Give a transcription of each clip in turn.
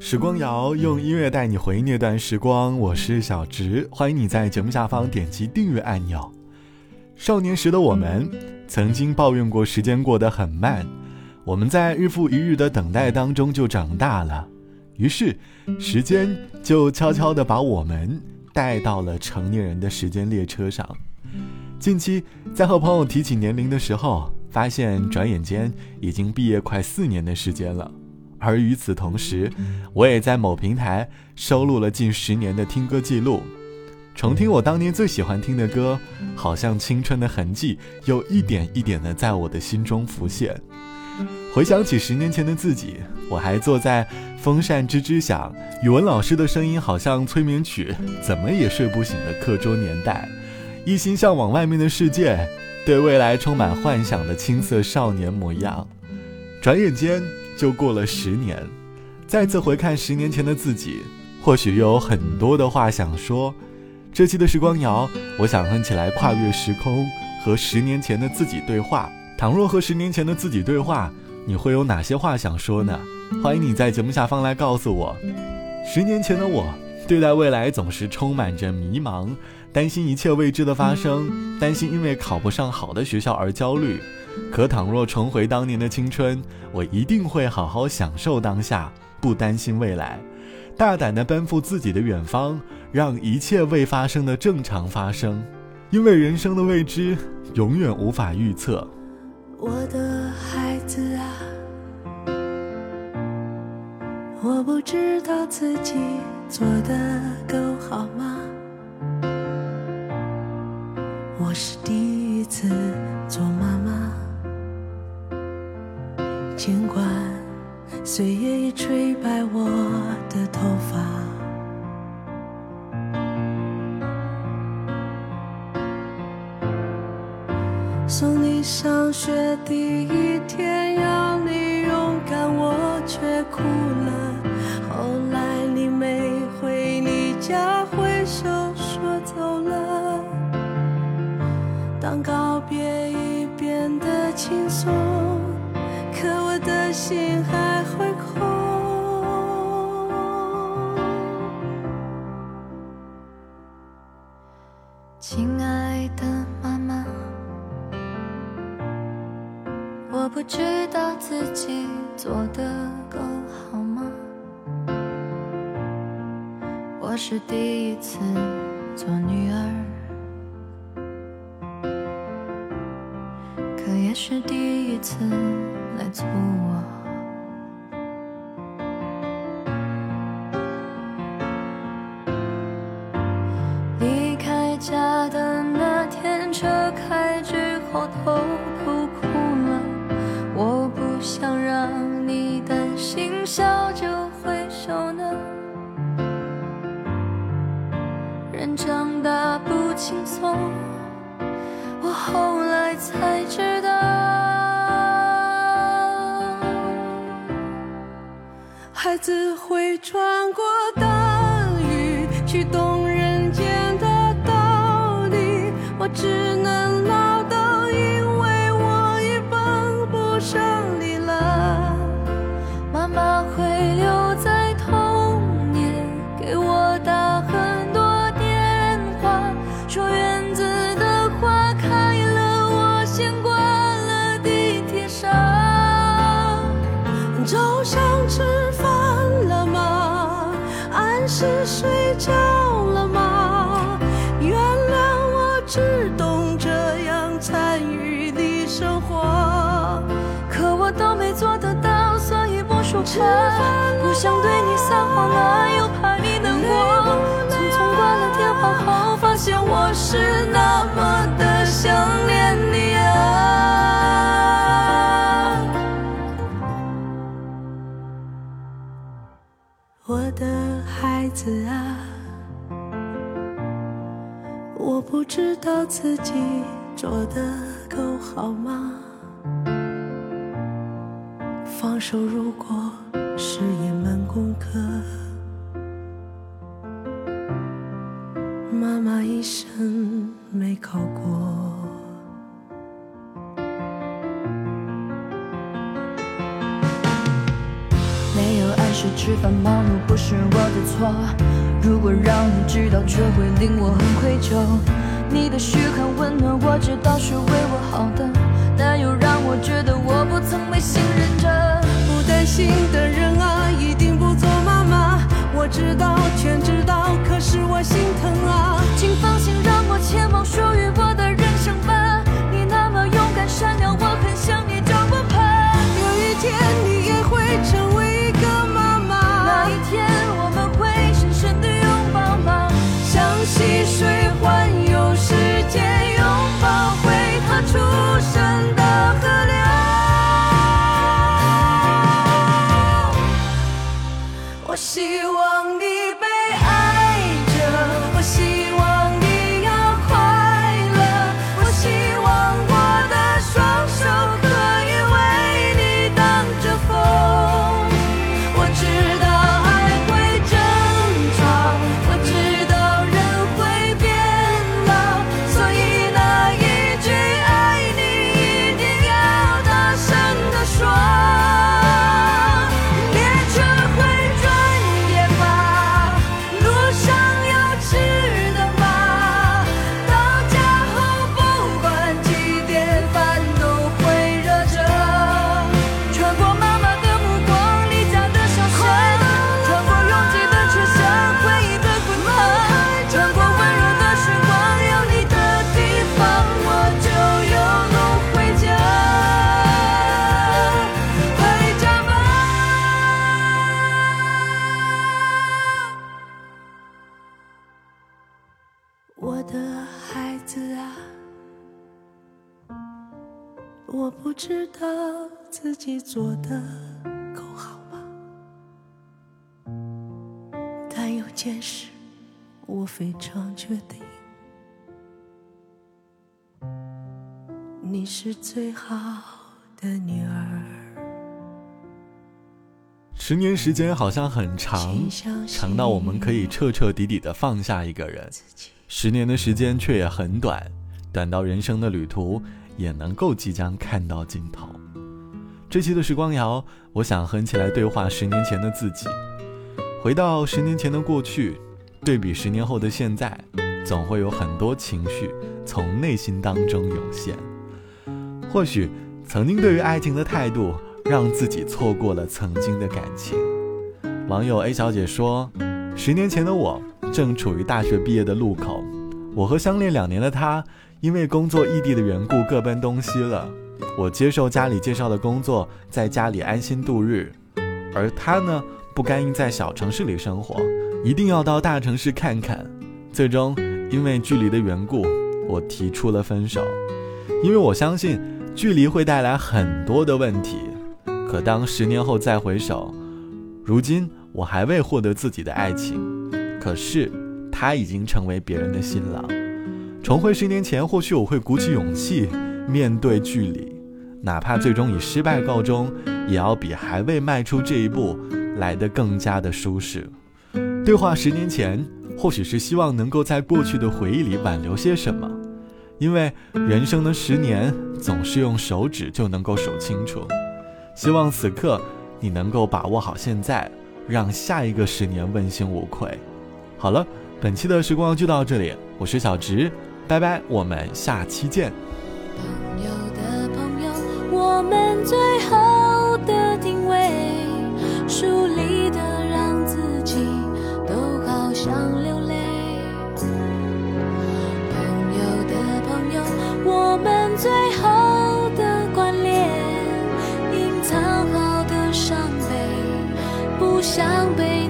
时光谣用音乐带你回忆那段时光，我是小直，欢迎你在节目下方点击订阅按钮。少年时的我们，曾经抱怨过时间过得很慢，我们在日复一日的等待当中就长大了，于是时间就悄悄地把我们带到了成年人的时间列车上。近期在和朋友提起年龄的时候，发现转眼间已经毕业快四年的时间了。而与此同时，我也在某平台收录了近十年的听歌记录，重听我当年最喜欢听的歌，好像青春的痕迹又一点一点的在我的心中浮现。回想起十年前的自己，我还坐在风扇吱吱响，语文老师的声音好像催眠曲，怎么也睡不醒的课桌年代，一心向往外面的世界，对未来充满幻想的青涩少年模样。转眼间。就过了十年，再次回看十年前的自己，或许又有很多的话想说。这期的时光谣，我想哼起来跨越时空，和十年前的自己对话。倘若和十年前的自己对话，你会有哪些话想说呢？欢迎你在节目下方来告诉我。十年前的我，对待未来总是充满着迷茫，担心一切未知的发生，担心因为考不上好的学校而焦虑。可倘若重回当年的青春，我一定会好好享受当下，不担心未来，大胆地奔赴自己的远方，让一切未发生的正常发生。因为人生的未知，永远无法预测。我的孩子啊，我不知道自己做的够好吗？我是第一次做妈妈。尽管岁月已吹白我的头发，送你上学第一天要你勇敢，我却哭了。后来你没回你家，我不知道自己做的够好吗？我是第一次做女儿，可也是第一次。来做我。离开家的那天，车开之后都担心，笑就挥手呢。人长大不轻松，我后来才知道。孩子会穿过大雨，去懂人间的道理。我只能不说话。不想对你撒谎啊，又怕你难过。匆匆挂了电话后，发现我是那么的想念你啊。我的孩子啊，我不知道自己做的够好吗？放手如果是一门功课，妈妈一生没考过。是吃饭忙碌不是我的错。如果让你知道，却会令我很愧疚。你的嘘寒问暖，我知道是为我好的，但又让我觉得我不曾被信任着。心的人啊，一定不做妈妈。我知道，全知道，可是我心疼啊。请放心，让我前往属于希望你被爱。我不知道自己做的够好吗？但有件事我非常确定，你是最好的女儿。十年时间好像很长，长到我们可以彻彻底底的放下一个人。十年的时间却也很短，短到人生的旅途也能够即将看到尽头。这期的时光谣，我想和起来对话十年前的自己，回到十年前的过去，对比十年后的现在，总会有很多情绪从内心当中涌现。或许曾经对于爱情的态度，让自己错过了曾经的感情。网友 A 小姐说：“十年前的我正处于大学毕业的路口，我和相恋两年的他，因为工作异地的缘故各奔东西了。我接受家里介绍的工作，在家里安心度日，而他呢，不甘于在小城市里生活，一定要到大城市看看。最终，因为距离的缘故，我提出了分手，因为我相信距离会带来很多的问题。可当十年后再回首，如今我还未获得自己的爱情，可是他已经成为别人的新郎。重回十年前，或许我会鼓起勇气面对距离，哪怕最终以失败告终，也要比还未迈出这一步来得更加的舒适。对话十年前，或许是希望能够在过去的回忆里挽留些什么，因为人生的十年总是用手指就能够数清楚。希望此刻你能够把握好现在，让下一个十年问心无愧。好了，本期的时光就到这里，我是小直，拜拜，我们下期见。朋友的朋友，我们最后的定位，疏离的让自己都好想流泪。朋友的朋友，我们最后的关联，隐藏好的伤悲，不想被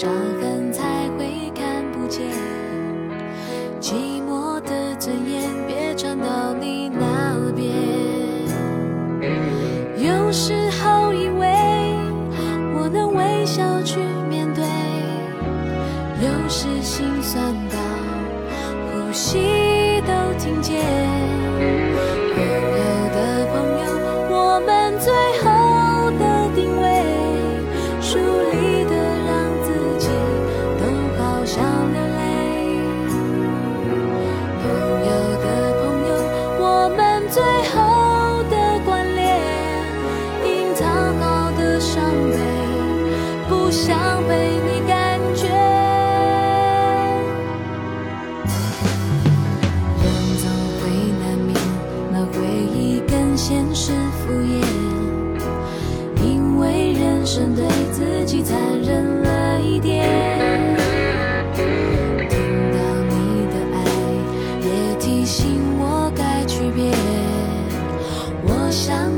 伤痕才会看不见。寂寞的尊严，别传到你那边。有时候以为我能微笑去面对，有时心酸到呼吸都听见。朋友的朋友，我们最后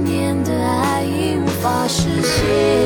年的爱已无法实现。